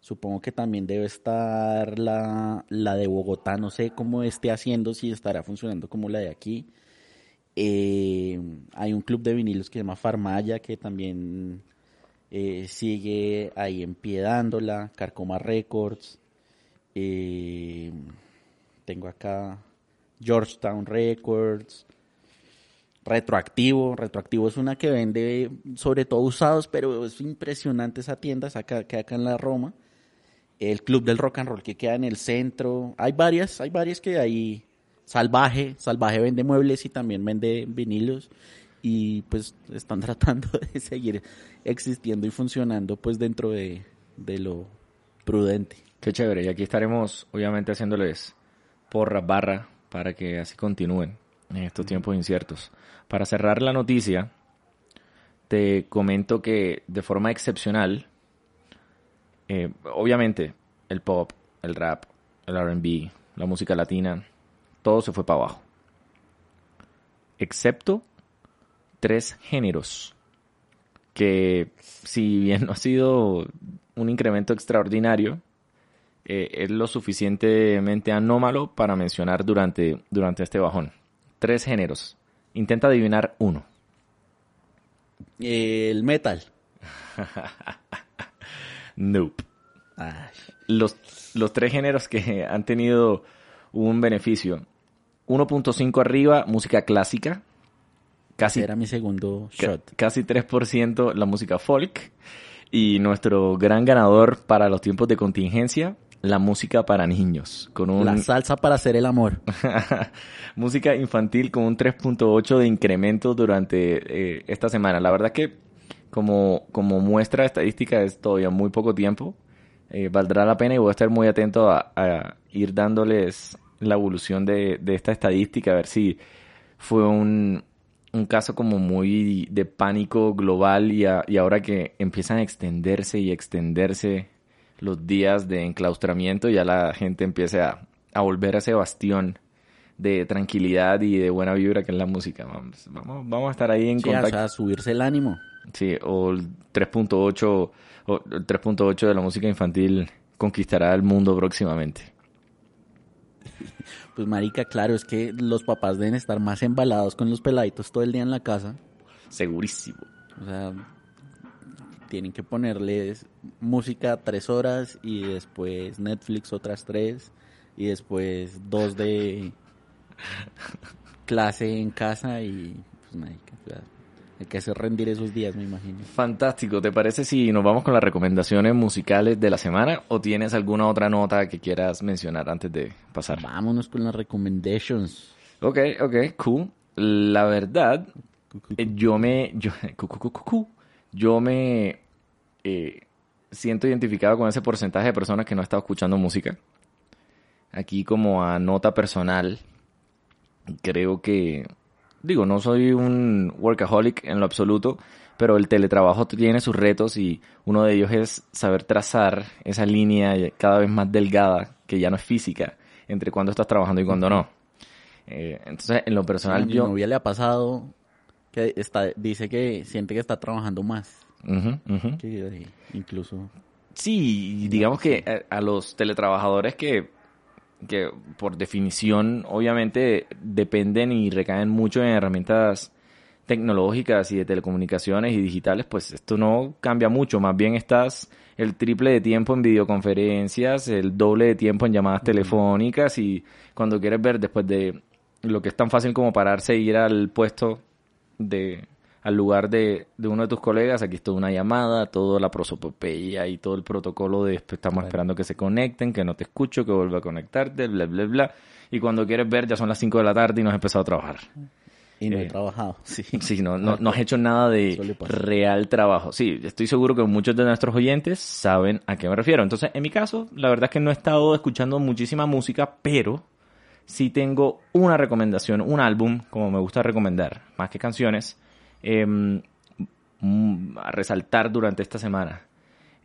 Supongo que también debe estar la, la de Bogotá, no sé cómo esté haciendo, si estará funcionando como la de aquí. Eh, hay un club de vinilos que se llama Farmaya, que también eh, sigue ahí en Carcoma Records. Eh, tengo acá Georgetown Records. Retroactivo, Retroactivo es una que vende sobre todo usados, pero es impresionante esa tienda, que acá en la Roma. El Club del Rock and Roll que queda en el centro. Hay varias, hay varias que hay. Salvaje, Salvaje vende muebles y también vende vinilos. Y pues están tratando de seguir existiendo y funcionando pues dentro de, de lo prudente. Qué chévere. Y aquí estaremos, obviamente, haciéndoles porra, barra, para que así continúen en estos tiempos inciertos. Para cerrar la noticia, te comento que de forma excepcional, eh, obviamente, el pop, el rap, el RB, la música latina, todo se fue para abajo. Excepto tres géneros que, si bien no ha sido un incremento extraordinario, eh, es lo suficientemente anómalo para mencionar durante, durante este bajón. Tres géneros. Intenta adivinar uno. El metal. Nope. Ay, Los, los tres géneros que han tenido un beneficio. 1.5 arriba, música clásica. Casi, era mi segundo ca- shot. casi 3% la música folk. Y nuestro gran ganador para los tiempos de contingencia, la música para niños. Con un, La salsa para hacer el amor. música infantil con un 3.8 de incremento durante eh, esta semana. La verdad que como, como muestra estadística es todavía muy poco tiempo. Eh, valdrá la pena y voy a estar muy atento a, a ir dándoles la evolución de, de esta estadística, a ver si fue un, un caso como muy de pánico global y, a- y ahora que empiezan a extenderse y extenderse los días de enclaustramiento, ya la gente empieza a, a volver a ese bastión de tranquilidad y de buena vibra que es la música. Vamos, vamos, vamos a estar ahí en Sí, o contacto. sea, subirse el ánimo. Sí, o el 3.8 o el 3.8 de la música infantil conquistará el mundo próximamente. Pues marica, claro, es que los papás deben estar más embalados con los peladitos todo el día en la casa. Segurísimo. O sea, tienen que ponerles música tres horas y después Netflix otras tres y después dos de clase en casa y pues marica, o sea, Hay que hacer rendir esos días, me imagino. Fantástico. ¿Te parece si nos vamos con las recomendaciones musicales de la semana o tienes alguna otra nota que quieras mencionar antes de pasar? Vámonos con las recommendations. Ok, ok, cool. La verdad, eh, yo me, yo, yo me eh, siento identificado con ese porcentaje de personas que no ha estado escuchando música. Aquí como a nota personal, creo que digo, no soy un workaholic en lo absoluto, pero el teletrabajo tiene sus retos y uno de ellos es saber trazar esa línea cada vez más delgada, que ya no es física, entre cuando estás trabajando y cuando no. Eh, entonces, en lo personal, a mi yo... novia le ha pasado que está, dice que siente que está trabajando más. Que, incluso... Sí, digamos que eh, a los teletrabajadores que que por definición obviamente dependen y recaen mucho en herramientas tecnológicas y de telecomunicaciones y digitales, pues esto no cambia mucho, más bien estás el triple de tiempo en videoconferencias, el doble de tiempo en llamadas telefónicas y cuando quieres ver después de lo que es tan fácil como pararse e ir al puesto de al lugar de, de, uno de tus colegas, aquí está una llamada, toda la prosopopeya y todo el protocolo de estamos esperando que se conecten, que no te escucho, que vuelva a conectarte, bla, bla, bla. Y cuando quieres ver ya son las 5 de la tarde y no has empezado a trabajar. Y no he eh, trabajado, sí. Sí, no, no, no has hecho nada de real trabajo. Sí, estoy seguro que muchos de nuestros oyentes saben a qué me refiero. Entonces, en mi caso, la verdad es que no he estado escuchando muchísima música, pero sí tengo una recomendación, un álbum, como me gusta recomendar, más que canciones, Em, mm, a resaltar durante esta semana.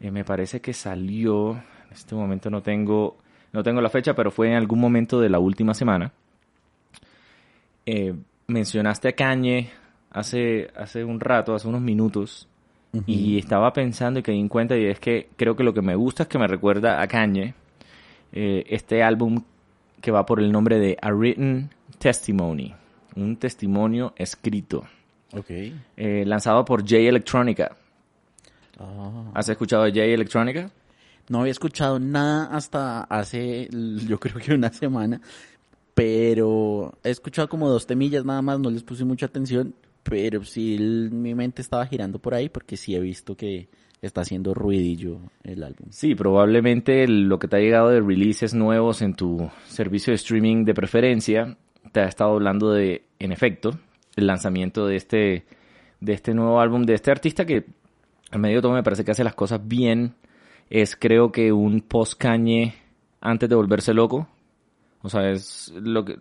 Eh, me parece que salió, en este momento no tengo, no tengo la fecha, pero fue en algún momento de la última semana. Eh, mencionaste a Cañe hace, hace un rato, hace unos minutos, y estaba pensando y caí en cuenta, y es que creo que lo que me gusta es que me recuerda a Cañe, eh, este álbum que va por el nombre de A Written Testimony, un testimonio escrito. Okay. Eh, lanzado por J Electronica. Ah. ¿Has escuchado de J Electronica? No había escuchado nada hasta hace, yo creo que una semana, pero he escuchado como dos temillas nada más, no les puse mucha atención, pero sí mi mente estaba girando por ahí porque sí he visto que está haciendo ruidillo el álbum. Sí, probablemente lo que te ha llegado de releases nuevos en tu servicio de streaming de preferencia te ha estado hablando de, en efecto, el lanzamiento de este, de este nuevo álbum de este artista que al medio todo me parece que hace las cosas bien. Es creo que un post-cañe antes de volverse loco. O sea, es lo que,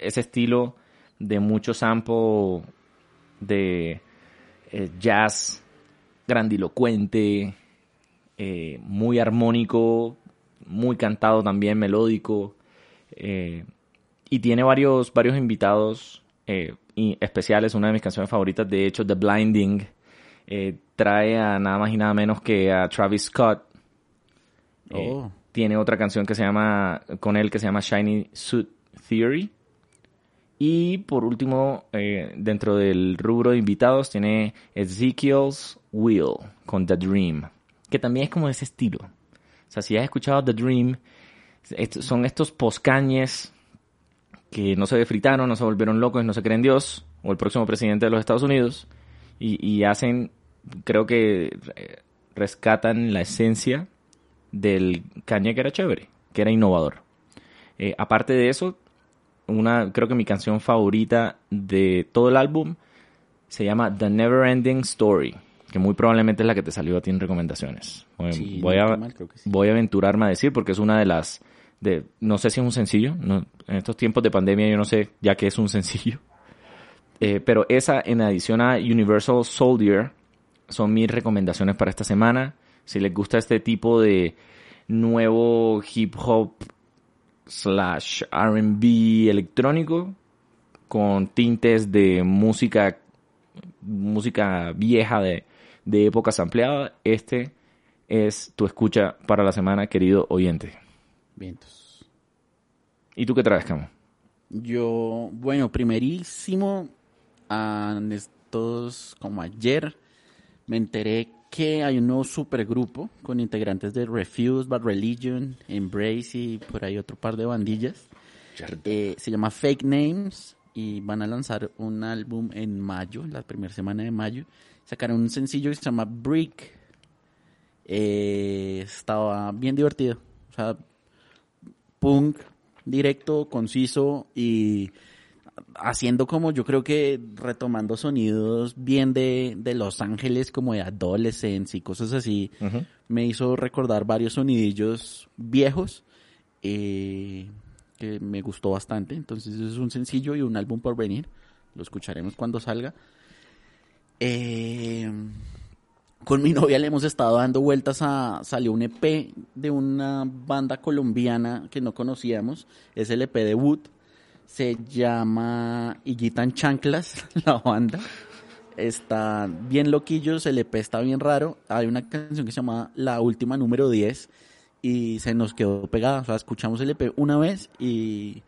ese estilo de mucho sampo de eh, jazz grandilocuente, eh, muy armónico, muy cantado también, melódico. Eh, y tiene varios, varios invitados y especiales, una de mis canciones favoritas, de hecho, The Blinding, eh, trae a nada más y nada menos que a Travis Scott. Eh, oh. Tiene otra canción que se llama, con él, que se llama Shiny Suit Theory. Y por último, eh, dentro del rubro de invitados, tiene Ezekiel's Wheel con The Dream, que también es como de ese estilo. O sea, si has escuchado The Dream, son estos poscañes que no se fritaron, no se volvieron locos, no se creen Dios, o el próximo presidente de los Estados Unidos, y, hacen, creo que rescatan la esencia del caña que era chévere, que era innovador. Eh, aparte de eso, una, creo que mi canción favorita de todo el álbum se llama The Never Ending Story, que muy probablemente es la que te salió a ti en recomendaciones. voy, a, voy a aventurarme a decir porque es una de las no sé si es un sencillo, en estos tiempos de pandemia yo no sé ya que es un sencillo, eh, pero esa en adición a Universal Soldier son mis recomendaciones para esta semana. Si les gusta este tipo de nuevo hip hop slash RB electrónico con tintes de música música vieja de, de épocas ampliadas, este es tu escucha para la semana, querido oyente. Vientos. ¿Y tú qué traes, Camo? Yo, bueno, primerísimo, en estos, como ayer, me enteré que hay un nuevo supergrupo con integrantes de Refuse, Bad Religion, Embrace y por ahí otro par de bandillas. Eh, se llama Fake Names y van a lanzar un álbum en mayo, la primera semana de mayo. Sacaron un sencillo que se llama Brick. Eh, estaba bien divertido. O sea, punk, directo, conciso y haciendo como yo creo que retomando sonidos bien de, de Los Ángeles, como de Adolescence y cosas así, me hizo recordar varios sonidillos viejos eh, que me gustó bastante. Entonces es un sencillo y un álbum por venir. Lo escucharemos cuando salga. Eh, con mi novia le hemos estado dando vueltas a... Salió un EP de una banda colombiana que no conocíamos. Es el EP de Wood se llama Iguitan Chanclas, la banda. Está bien loquillos, el EP está bien raro. Hay una canción que se llama La Última Número 10 y se nos quedó pegada. O sea, escuchamos el EP una vez y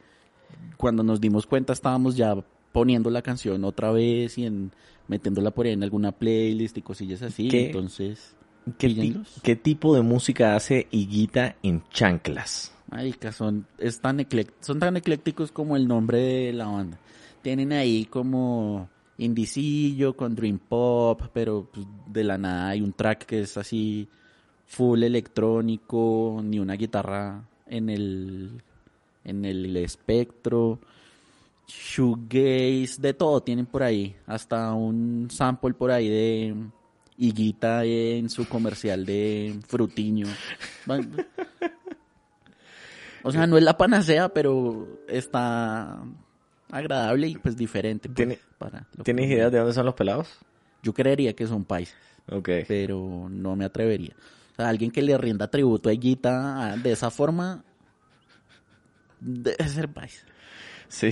cuando nos dimos cuenta estábamos ya poniendo la canción otra vez y en, metiéndola por ahí en alguna playlist y cosillas así. Entonces, ¿qué, ¿qué tipo de música hace Higuita en Chanclas? son, tan son tan eclécticos como el nombre de la banda. Tienen ahí como indicillo con dream pop, pero pues, de la nada hay un track que es así full electrónico, ni una guitarra en el en el espectro. Shoegaze, de todo tienen por ahí, hasta un sample por ahí de Higuita en su comercial de Frutiño. O sea, no es la panacea, pero está agradable y pues diferente. Pues, ¿Tienes idea de dónde son los pelados? Yo creería que son países. Ok. Pero no me atrevería. O sea, alguien que le rinda tributo a Guita de esa forma debe ser país. Sí,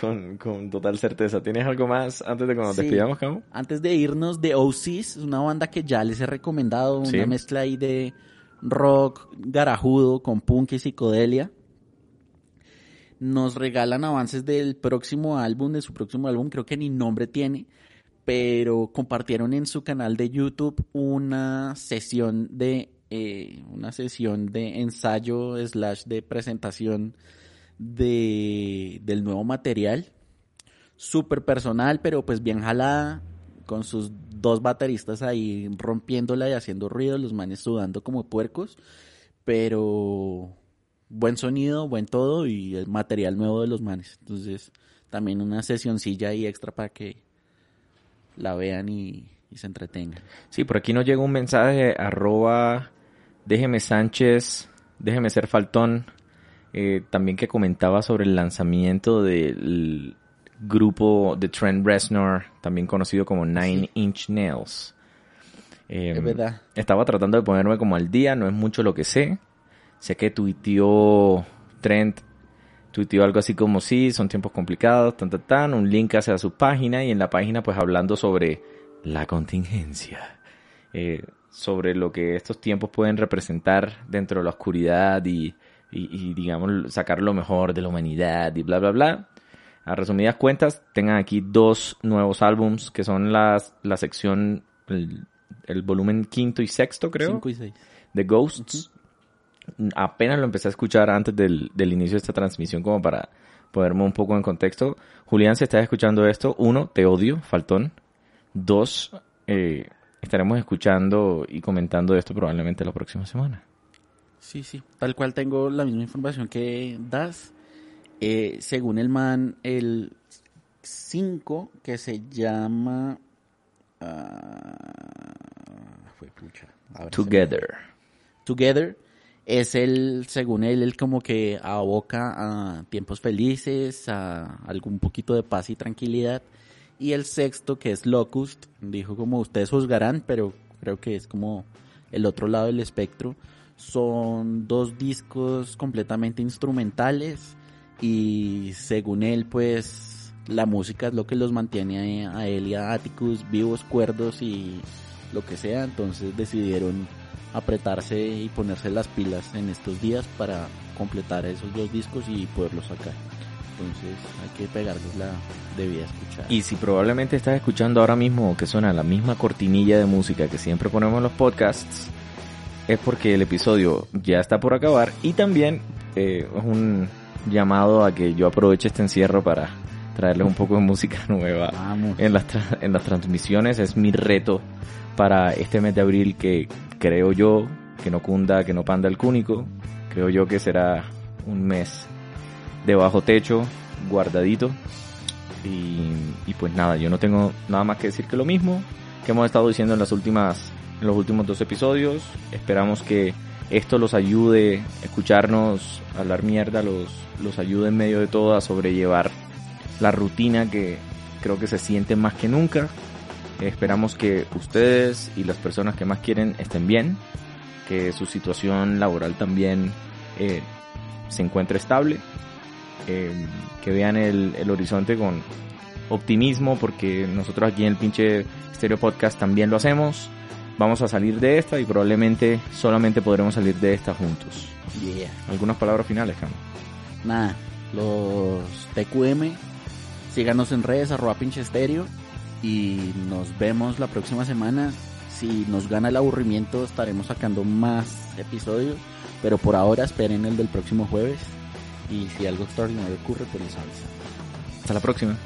con, total certeza. ¿Tienes algo más antes de que nos despidamos, Camo? Antes de irnos, de OCs, una banda que ya les he recomendado, una mezcla ahí de rock garajudo con punk y psicodelia. Nos regalan avances del próximo álbum, de su próximo álbum, creo que ni nombre tiene, pero compartieron en su canal de YouTube una sesión de eh, una sesión de ensayo slash de presentación de, del nuevo material. Súper personal, pero pues bien jalada con sus dos bateristas ahí rompiéndola y haciendo ruido, los manes sudando como puercos, pero buen sonido, buen todo y el material nuevo de los manes. Entonces, también una sesioncilla ahí extra para que la vean y, se entretengan. Sí, por aquí nos llega un mensaje, arroba, déjeme Sánchez, déjeme ser faltón, eh, también que comentaba sobre el lanzamiento del grupo de Trent Reznor, también conocido como Nine Inch Nails. es em, verdad. Estaba tratando de ponerme como al día, no es mucho lo que sé. Sé que tuiteó Trent, tuiteó algo así como sí, son tiempos complicados, tan, tan, tan, un link hacia su página y en la página pues hablando sobre la contingencia. Eh, sobre lo que estos tiempos pueden representar dentro de la oscuridad y, y, y, digamos sacar lo mejor de la humanidad y bla bla bla. A resumidas cuentas, tengan aquí dos nuevos álbums que son las, la sección, el, volumen quinto y sexto, creo. Cinco y seis. De Ghosts. Apenas lo empecé a escuchar antes del, inicio de esta transmisión como para ponerme un poco en contexto. Julián, si estás escuchando esto, uno, te odio, faltón. Dos, eh, estaremos escuchando y comentando esto probablemente la próxima semana. Sí, sí, tal cual tengo la misma información que das. Eh, según el man, el 5 que se llama... Uh, Together. Together es el, según él, el como que aboca a tiempos felices, a algún poquito de paz y tranquilidad. Y el sexto, que es Locust, dijo como ustedes juzgarán, pero creo que es como el otro lado del espectro. Son dos discos completamente instrumentales y según él pues la música es lo que los mantiene a, él y a Atticus vivos, cuerdos y lo que sea, entonces decidieron apretarse y ponerse las pilas en estos días para completar esos dos discos y poderlos sacar. Entonces hay que pegarles la debida escuchar. Y si probablemente estás escuchando ahora mismo que suena la misma cortinilla de música que siempre ponemos en los podcasts, es porque el episodio ya está por acabar y también eh, es un llamado a que yo aproveche este encierro para traerles un poco de música nueva Vamos. en las, tra- en las transmisiones. Es mi reto para este mes de abril que creo yo que no cunda, que no panda el cúnico. Creo yo que será un mes de bajo techo, guardadito. Y, y pues nada, yo no tengo nada más que decir que lo mismo que hemos estado diciendo en las últimas, en los últimos dos episodios. Esperamos que esto los ayude, escucharnos, hablar mierda, los, los ayude en medio de todo a sobrellevar la rutina que creo que se siente más que nunca. Esperamos que ustedes y las personas que más quieren estén bien, que su situación laboral también eh, se encuentre estable, eh, que vean el, el horizonte con optimismo, porque nosotros aquí en el pinche Stereo Podcast también lo hacemos. Vamos a salir de esta y probablemente solamente podremos salir de esta juntos. Yeah. Algunas palabras finales, Cam. Nada, los TQM, síganos en redes, arroba pinche estéreo, y nos vemos la próxima semana. Si nos gana el aburrimiento, estaremos sacando más episodios, pero por ahora esperen el del próximo jueves. Y si algo extraordinario ocurre, pues les. Hasta la próxima.